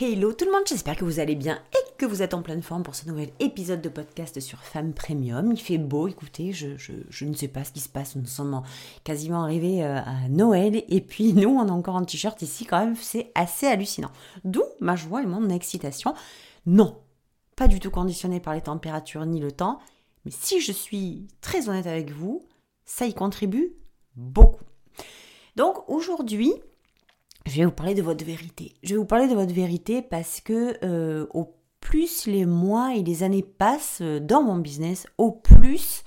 Hello tout le monde, j'espère que vous allez bien et que vous êtes en pleine forme pour ce nouvel épisode de podcast sur Femmes Premium. Il fait beau, écoutez, je, je, ne sais pas ce qui se passe, nous sommes quasiment arrivés euh, à Noël et puis nous on est encore en t-shirt ici quand même, c'est assez hallucinant. D'où ma joie et mon excitation. Non, pas du tout conditionné par les températures ni le temps, mais si je suis très honnête avec vous, ça y contribue beaucoup. Donc aujourd'hui, je vais vous parler de votre vérité. Je vais vous parler de votre vérité parce que euh, au plus les mois et les années passent euh, dans mon business, au plus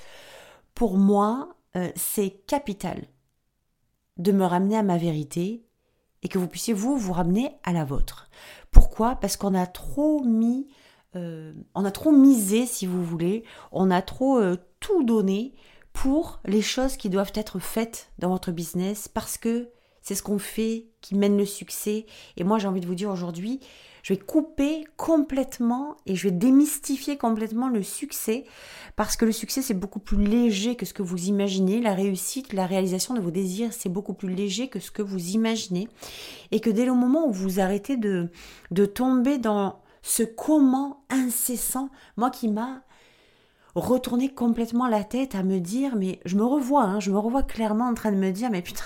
pour moi euh, c'est capital de me ramener à ma vérité et que vous puissiez vous vous ramener à la vôtre. Pourquoi? Parce qu'on a trop mis, on a trop misé si vous voulez, on a trop tout donné pour les choses qui doivent être faites dans votre business parce que c'est ce qu'on fait qui mène le succès. Et moi, j'ai envie de vous dire aujourd'hui, je vais couper complètement et je vais démystifier complètement le succès parce que le succès, c'est beaucoup plus léger que ce que vous imaginez. La réussite, la réalisation de vos désirs, c'est beaucoup plus léger que ce que vous imaginez. Et que dès le moment où vous arrêtez de, de tomber dans ce comment incessant, moi qui m'a retourné complètement la tête à me dire, mais je me revois, hein, je me revois clairement en train de me dire, mais putain,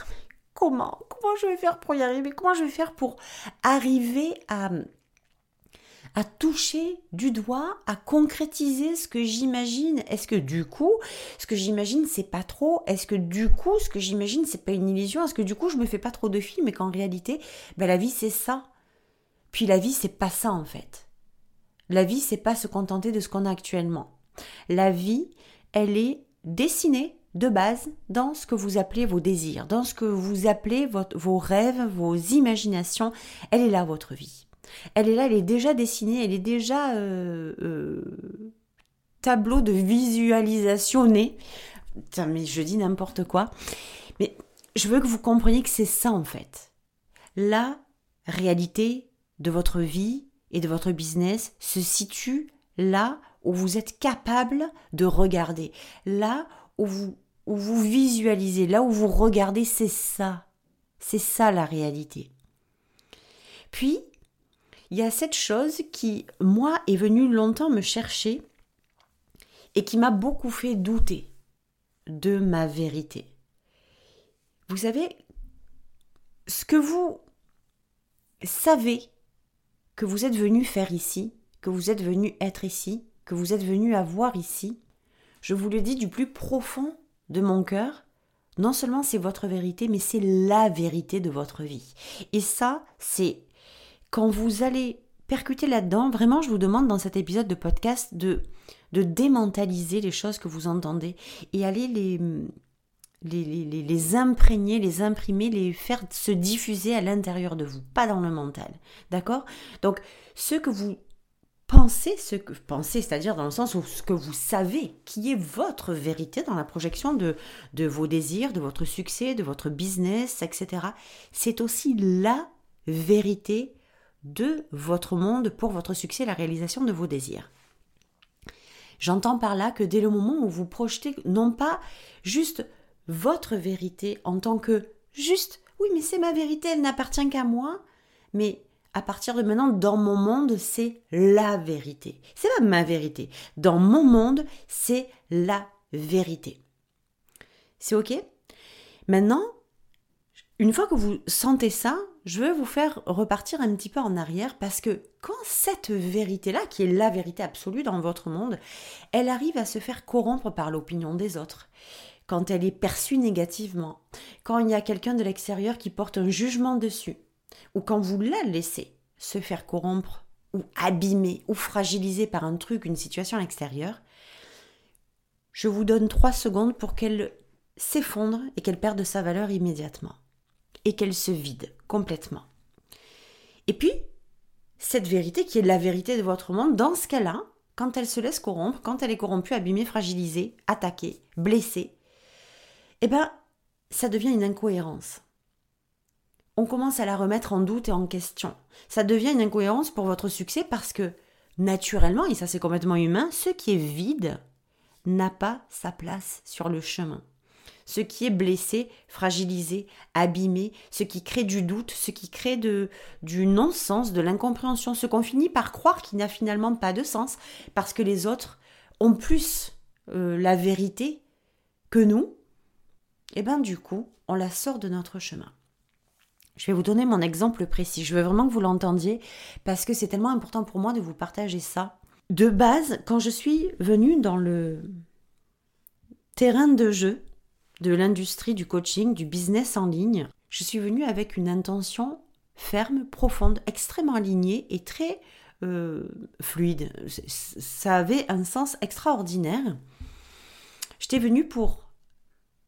comment Comment je vais faire pour y arriver Comment je vais faire pour arriver à, à toucher du doigt, à concrétiser ce que j'imagine? Est-ce que du coup, ce que j'imagine, c'est pas trop? Est-ce que du coup, ce que j'imagine, c'est pas une illusion? Est-ce que du coup, je me fais pas trop de films et qu'en réalité, ben, la vie, c'est ça? Puis la vie, c'est pas ça en fait. La vie, c'est pas se contenter de ce qu'on a actuellement. La vie, elle est dessinée de base dans ce que vous appelez vos désirs, dans ce que vous appelez vos rêves, vos imaginations. Elle est là, votre vie. Elle est là, elle est déjà dessinée, elle est déjà euh, euh, tableau de visualisation né. mais je dis n'importe quoi. Mais je veux que vous compreniez que c'est ça en fait. La réalité de votre vie et de votre business se situe là où vous êtes capable de regarder, là où vous où vous visualisez, là où vous regardez, c'est ça. C'est ça la réalité. Puis, il y a cette chose qui, moi, est venue longtemps me chercher et qui m'a beaucoup fait douter de ma vérité. Vous savez, ce que vous savez que vous êtes venu faire ici, que vous êtes venu être ici, que vous êtes venu avoir ici, je vous le dis du plus profond de mon cœur, non seulement c'est votre vérité, mais c'est la vérité de votre vie. Et ça, c'est quand vous allez percuter là-dedans, vraiment, je vous demande dans cet épisode de podcast de, de démentaliser les choses que vous entendez et aller les, les, les, les, imprégner, les imprimer, les faire se diffuser à l'intérieur de vous, pas dans le mental. D'accord? Donc, ce que vous pensez ce que pensez, c'est-à-dire dans le sens où ce que vous savez, qui est votre vérité dans la projection de, de vos désirs, de votre succès, de votre business, etc. C'est aussi la vérité de votre monde pour votre succès, la réalisation de vos désirs. J'entends par là que dès le moment où vous projetez non pas juste votre vérité en tant que juste, oui mais c'est ma vérité, elle n'appartient qu'à moi, mais à partir de maintenant, dans mon monde, c'est la vérité. C'est pas ma vérité. Dans mon monde, c'est la vérité. C'est OK? Maintenant, une fois que vous sentez ça, je veux vous faire repartir un petit peu en arrière parce que quand cette vérité-là, qui est la vérité absolue dans votre monde, elle arrive à se faire corrompre par l'opinion des autres, quand elle est perçue négativement, quand il y a quelqu'un de l'extérieur qui porte un jugement dessus, ou quand vous la laissez se faire corrompre ou abîmer ou fragiliser par un truc, une situation extérieure, je vous donne trois secondes pour qu'elle s'effondre et qu'elle perde sa valeur immédiatement et qu'elle se vide complètement. Et puis, cette vérité qui est la vérité de votre monde, dans ce cas-là, quand elle se laisse corrompre, quand elle est corrompue, abîmée, fragilisée, attaquée, blessée, eh ben, ça devient une incohérence. On commence à la remettre en doute et en question. Ça devient une incohérence pour votre succès parce que, naturellement, et ça c'est complètement humain, ce qui est vide n'a pas sa place sur le chemin ce qui est blessé, fragilisé, abîmé, ce qui crée du doute, ce qui crée de, du non-sens, de l'incompréhension, ce qu'on finit par croire qui n'a finalement pas de sens, parce que les autres ont plus euh, la vérité que nous, et eh bien du coup, on la sort de notre chemin. Je vais vous donner mon exemple précis. Je veux vraiment que vous l'entendiez parce que c'est tellement important pour moi de vous partager ça. De base, quand je suis venue dans le terrain de jeu de l'industrie du coaching, du business en ligne, je suis venue avec une intention ferme, profonde, extrêmement alignée et très euh, fluide. Ça avait un sens extraordinaire. J'étais venue pour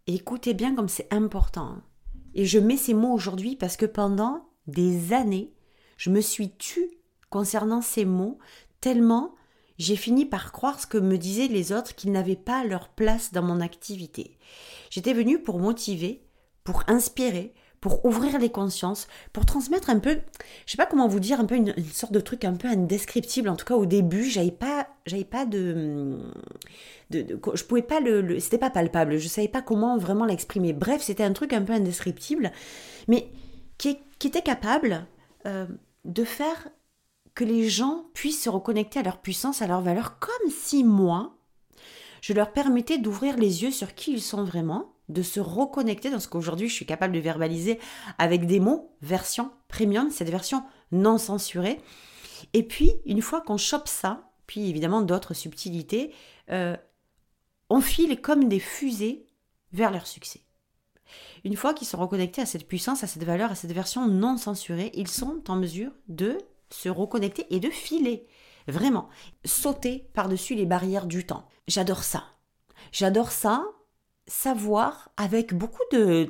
écoutez bien comme c'est important. Et je mets ces mots aujourd'hui parce que pendant des années, je me suis tue concernant ces mots tellement j'ai fini par croire ce que me disaient les autres qu'ils n'avaient pas leur place dans mon activité. J'étais venue pour motiver, pour inspirer, pour ouvrir les consciences, pour transmettre un peu, je sais pas comment vous dire, un peu une, sorte de truc un peu indescriptible. En tout cas, au début, j'avais pas, j'avais pas de, de, je pouvais pas le, c'était pas palpable. Je savais pas comment vraiment l'exprimer. Bref, c'était un truc un peu indescriptible, mais qui, qui était capable euh, de faire que les gens puissent se reconnecter à leur puissance, à leur valeur, comme si moi, je leur permettais d'ouvrir les yeux sur qui ils sont vraiment, de se reconnecter dans ce qu'aujourd'hui je suis capable de verbaliser avec des mots, version premium, cette version non censurée. Et puis, une fois qu'on chope ça, puis évidemment d'autres subtilités, euh, on file comme des fusées vers leur succès. Une fois qu'ils sont reconnectés à cette puissance, à cette valeur, à cette version non censurée, ils sont en mesure de se reconnecter et de filer. Vraiment, sauter par-dessus les barrières du temps. J'adore ça. J'adore ça, savoir avec beaucoup de,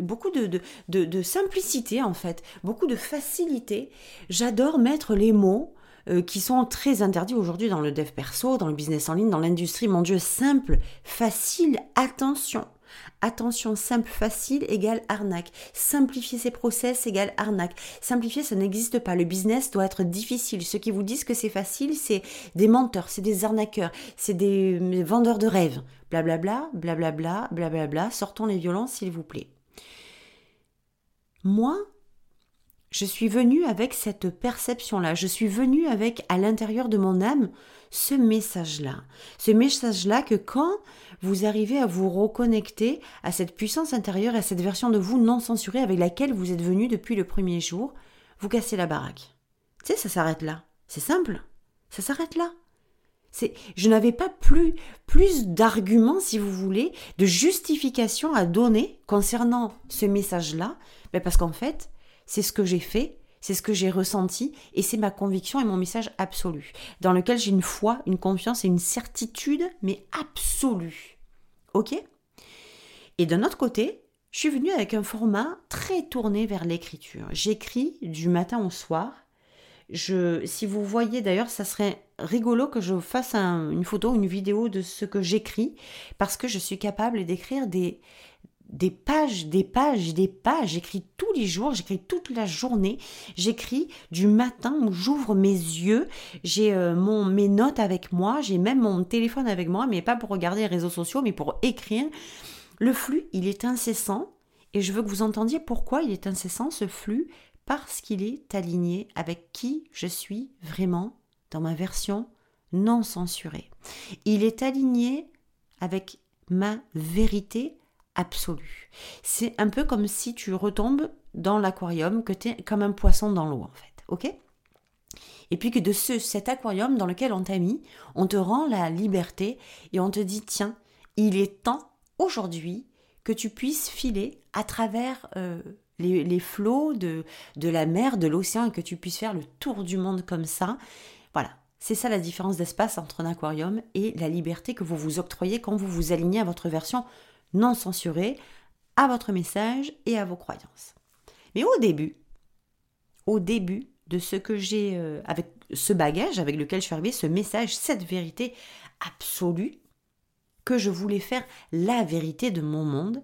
beaucoup de, de, simplicité en fait, beaucoup de facilité. J'adore mettre les mots euh, qui sont très interdits aujourd'hui dans le dev perso, dans le business en ligne, dans l'industrie. Mon Dieu, simple, facile, attention. Attention, simple, facile égale arnaque. Simplifier ses process égale arnaque. Simplifier, ça n'existe pas. Le business doit être difficile. Ceux qui vous disent que c'est facile, c'est des menteurs, c'est des arnaqueurs, c'est des vendeurs de rêves. Blablabla, blablabla, blablabla. Sortons les violences, s'il vous plaît. Moi, je suis venue avec cette perception-là. Je suis venue avec, à l'intérieur de mon âme, ce message-là. Ce message-là que quand vous arrivez à vous reconnecter à cette puissance intérieure, à cette version de vous non censurée avec laquelle vous êtes venu depuis le premier jour, vous cassez la baraque. Tu sais, ça s'arrête là. C'est simple. Ça s'arrête là. C'est, je n'avais pas plus, plus d'arguments, si vous voulez, de justification à donner concernant ce message-là, mais parce qu'en fait, c'est ce que j'ai fait, c'est ce que j'ai ressenti, et c'est ma conviction et mon message absolu, dans lequel j'ai une foi, une confiance et une certitude, mais absolue. Ok? Et d'un autre côté, je suis venue avec un format très tourné vers l'écriture. J'écris du matin au soir. Je, si vous voyez d'ailleurs, ça serait rigolo que je fasse une photo, une vidéo de ce que j'écris, parce que je suis capable d'écrire des, des pages, des pages, des pages. J'écris tous les jours, j'écris toute la journée. J'écris du matin où j'ouvre mes yeux. J'ai euh, mon mes notes avec moi. J'ai même mon téléphone avec moi, mais pas pour regarder les réseaux sociaux, mais pour écrire. Le flux, il est incessant. Et je veux que vous entendiez pourquoi il est incessant, ce flux. Parce qu'il est aligné avec qui je suis vraiment dans ma version non censurée. Il est aligné avec ma vérité absolue. C'est un peu comme si tu retombes dans l'aquarium, que tu es comme un poisson dans l'eau en fait. Ok? Et puis que de ce, cet aquarium dans lequel on t'a mis, on te rend la liberté et on te dit tiens, il est temps aujourd'hui que tu puisses filer à travers euh, les, flots de, de la mer, de l'océan et que tu puisses faire le tour du monde comme ça. Voilà, c'est ça la différence d'espace entre un aquarium et la liberté que vous vous octroyez quand vous vous alignez à votre version non censuré à votre message et à vos croyances. Mais au début, au début, de ce que j'ai euh, avec ce bagage avec lequel je suis arrivée, ce message, cette vérité absolue que je voulais faire la vérité de mon monde,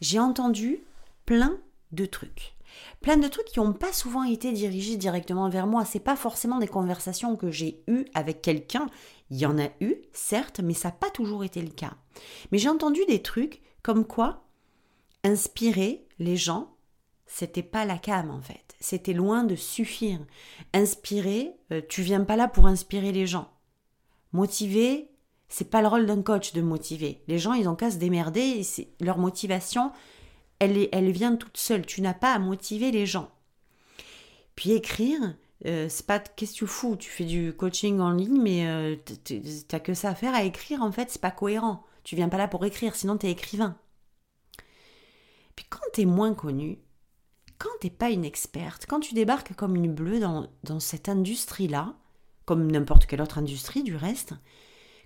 j'ai entendu plein de trucs. Plein de trucs qui n'ont pas souvent été dirigés directement vers moi. C'est pas forcément des conversations que j'ai eues avec quelqu'un. Il y en a eu, certes, mais ça n'a pas toujours été le cas. Mais j'ai entendu des trucs comme quoi inspirer les gens, c'était pas la cam en fait. C'était loin de suffire. Inspirer, euh, tu viens pas là pour inspirer les gens. Motiver, c'est pas le rôle d'un coach de motiver. Les gens, ils ont qu'à se démerder. leur motivation, elle vient toute seule. Tu n'as pas à motiver les gens. Puis écrire, euh, c'est pas qu'est-ce que tu fous, tu fais du coaching en ligne, mais euh, t'as que ça à faire à écrire. En fait, c'est pas cohérent. Tu viens pas là pour écrire, sinon t'es écrivain. Puis quand t'es moins connu, quand t'es pas une experte, quand tu débarques comme une bleue dans, dans cette industrie-là, comme n'importe quelle autre industrie du reste,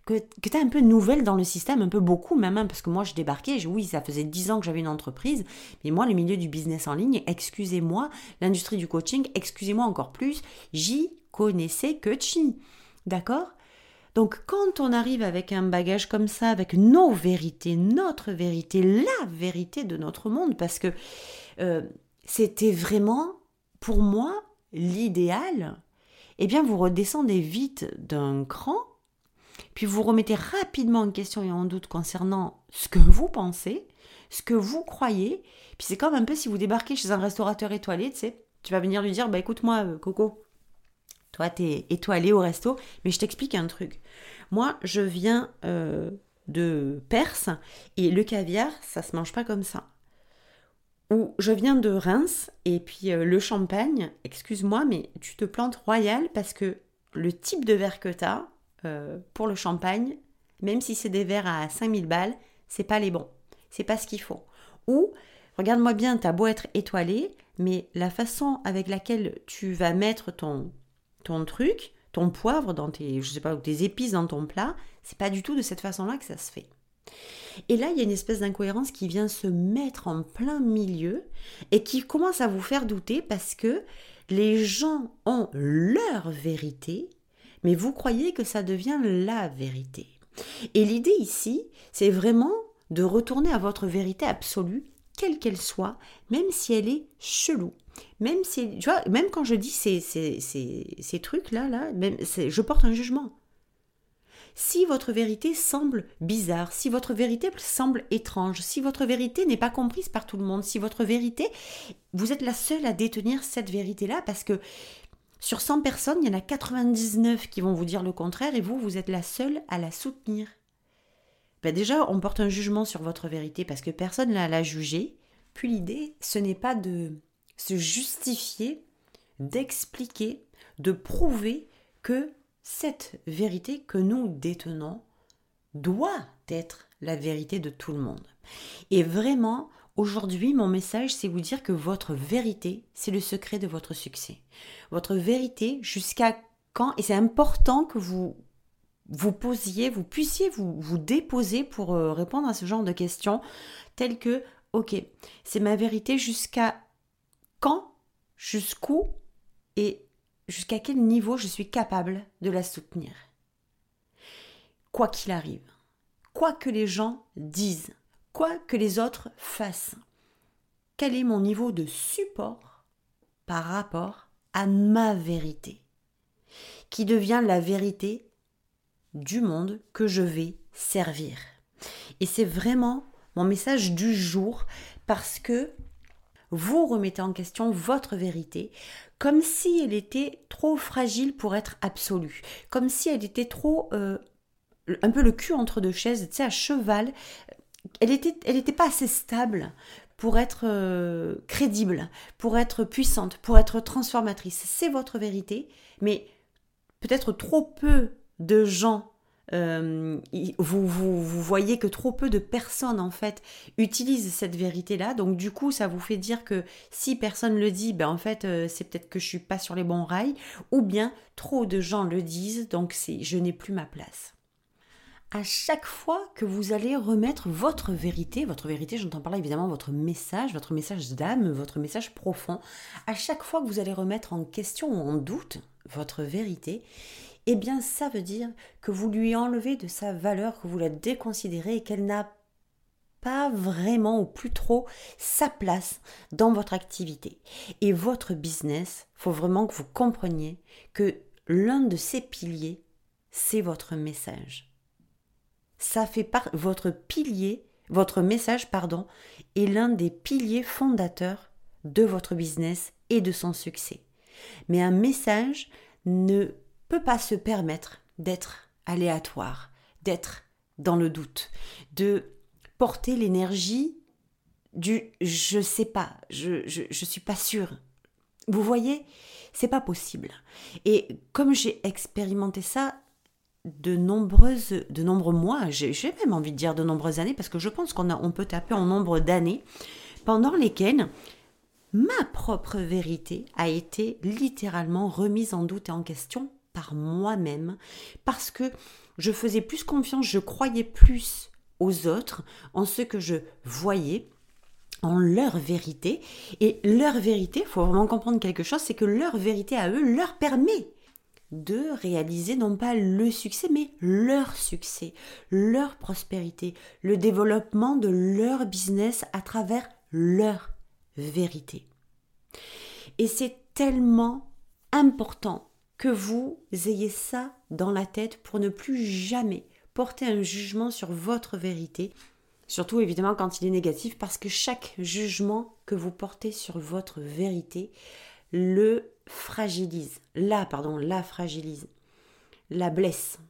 que, que tu es un peu nouvelle dans le système, un peu beaucoup même, hein, parce que moi je débarquais, oui, ça faisait 10 ans que j'avais une entreprise, mais moi, le milieu du business en ligne, excusez-moi, l'industrie du coaching, excusez-moi encore plus, j'y connaissais que chi. D'accord? Donc quand on arrive avec un bagage comme ça, avec nos vérités, notre vérité, la vérité de notre monde, parce que euh, c'était vraiment, pour moi, l'idéal, eh bien vous redescendez vite d'un cran puis vous remettez rapidement en question et en doute concernant ce que vous pensez, ce que vous croyez. Puis c'est comme un peu si vous débarquez chez un restaurateur étoilé, tu sais, tu vas venir lui dire, bah écoute-moi, euh, Coco, toi t'es étoilé au resto, mais je t'explique un truc. Moi, je viens euh, de Perse et le caviar, ça se mange pas comme ça. Ou je viens de Reims et puis euh, le champagne, excuse-moi, mais tu te plantes royal parce que le type de verre que tu as, euh, pour le champagne, même si c'est des verres à 5000 balles, c'est pas les bons. C'est pas ce qu'il faut. Ou, regarde-moi bien, t'as beau être étoilé, mais la façon avec laquelle tu vas mettre ton, ton truc, ton poivre dans tes, je sais pas, ou tes épices dans ton plat, c'est pas du tout de cette façon-là que ça se fait. Et là, il y a une espèce d'incohérence qui vient se mettre en plein milieu et qui commence à vous faire douter parce que les gens ont leur vérité mais vous croyez que ça devient la vérité. Et l'idée ici, c'est vraiment de retourner à votre vérité absolue, quelle qu'elle soit, même si elle est chelou. Même si, tu vois, même quand je dis ces, ces, ces, trucs-là, là, je porte un jugement. Si votre vérité semble bizarre, si votre vérité semble étrange, si votre vérité n'est pas comprise par tout le monde, si votre vérité, vous êtes la seule à détenir cette vérité-là parce que sur 100 personnes, il y en a 99 qui vont vous dire le contraire et vous, vous êtes la seule à la soutenir. Ben déjà, on porte un jugement sur votre vérité parce que personne ne l'a jugée. Puis l'idée, ce n'est pas de se justifier, d'expliquer, de prouver que cette vérité que nous détenons doit être la vérité de tout le monde. Et vraiment, Aujourd'hui, mon message, c'est vous dire que votre vérité, c'est le secret de votre succès. Votre vérité, jusqu'à quand, et c'est important que vous vous posiez, vous puissiez vous, déposer pour euh, répondre à ce genre de questions, telles que, ok, c'est ma vérité jusqu'à quand, jusqu'où et jusqu'à quel niveau je suis capable de la soutenir? Quoi qu'il arrive, quoi que les gens disent, quoi que les autres fassent. Quel est mon niveau de support par rapport à ma vérité, qui devient la vérité du monde que je vais servir? Et c'est vraiment mon message du jour parce que vous remettez en question votre vérité comme si elle était trop fragile pour être absolue, comme si elle était trop euh, un peu le cul entre deux chaises, tu sais, à cheval, elle était, n'était pas assez stable pour être euh, crédible, pour être puissante, pour être transformatrice. C'est votre vérité, mais peut-être trop peu de gens, euh, vous, voyez que trop peu de personnes en fait utilisent cette vérité-là, donc du coup ça vous fait dire que si personne le dit, ben en fait euh, c'est peut-être que je suis pas sur les bons rails, ou bien trop de gens le disent, donc c'est je n'ai plus ma place. À chaque fois que vous allez remettre votre vérité, votre vérité, j'entends par là évidemment votre message, votre message d'âme, votre message profond, à chaque fois que vous allez remettre en question ou en doute votre vérité, eh bien ça veut dire que vous lui enlevez de sa valeur, que vous la déconsidérez et qu'elle n'a pas vraiment ou plus trop sa place dans votre activité. Et votre business, faut vraiment que vous compreniez que l'un de ses piliers, c'est votre message. Ça fait part votre pilier, votre message pardon, est l'un des piliers fondateurs de votre business et de son succès. Mais un message ne peut pas se permettre d'être aléatoire, d'être dans le doute, de porter l'énergie du je sais pas, je, je, suis pas sûre. Vous voyez, c'est pas possible. Et comme j'ai expérimenté ça de nombreuses, de nombreux mois, j'ai même envie de dire de nombreuses années, parce que je pense qu'on on peut taper en nombre d'années, pendant lesquelles ma propre vérité a été littéralement remise en doute et en question par moi-même, parce que je faisais plus confiance, je croyais plus aux autres, en ce que je voyais, en leur vérité. Et leur vérité, il faut vraiment comprendre quelque chose, c'est que leur vérité à eux leur permet de réaliser non pas le succès, mais leur succès, leur prospérité, le développement de leur business à travers leur vérité. Et c'est tellement important que vous ayez ça dans la tête pour ne plus jamais porter un jugement sur votre vérité, surtout évidemment quand il est négatif, parce que chaque jugement que vous portez sur votre vérité le fragilise, la, pardon, la fragilise, la blesse,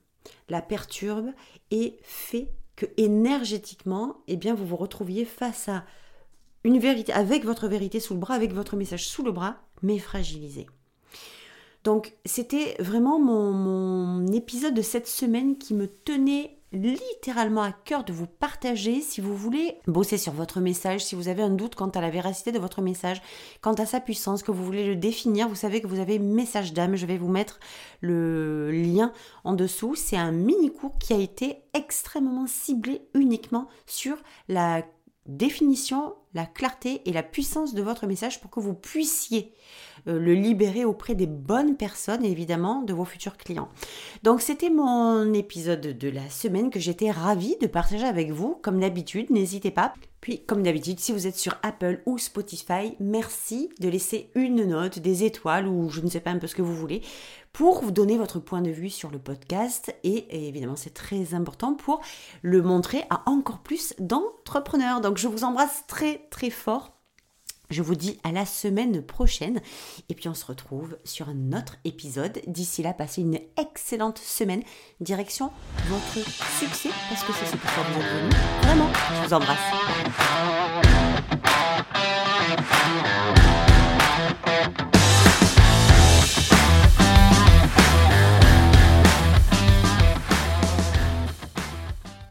la perturbe et fait que énergétiquement, eh bien, vous vous retrouviez face à une vérité, avec votre vérité sous le bras, avec votre message sous le bras, mais fragilisé. Donc c'était vraiment mon, épisode de cette semaine qui me tenait littéralement à cœur de vous partager si vous voulez bosser sur votre message, si vous avez un doute quant à la véracité de votre message, quant à sa puissance, que vous voulez le définir, vous savez que vous avez message d'âme, je vais vous mettre le lien en dessous. C'est un mini cours qui a été extrêmement ciblé uniquement sur la définition, la clarté et la puissance de votre message pour que vous puissiez euh, le libérer auprès des bonnes personnes et évidemment de vos futurs clients. Donc c'était mon épisode de la semaine que j'étais ravie de partager avec vous. Comme d'habitude, n'hésitez pas. Puis comme d'habitude, si vous êtes sur Apple ou Spotify, merci de laisser une note, des étoiles ou je ne sais pas un peu ce que vous voulez pour vous donner votre point de vue sur le podcast et, évidemment c'est très important pour le montrer à encore plus d'entrepreneurs. Donc je vous embrasse très très fort. Je vous dis à la semaine prochaine et puis on se retrouve sur un autre épisode. D'ici là, passez une excellente semaine. Direction votre succès parce que c'est ce que vous avez Vraiment, je vous embrasse.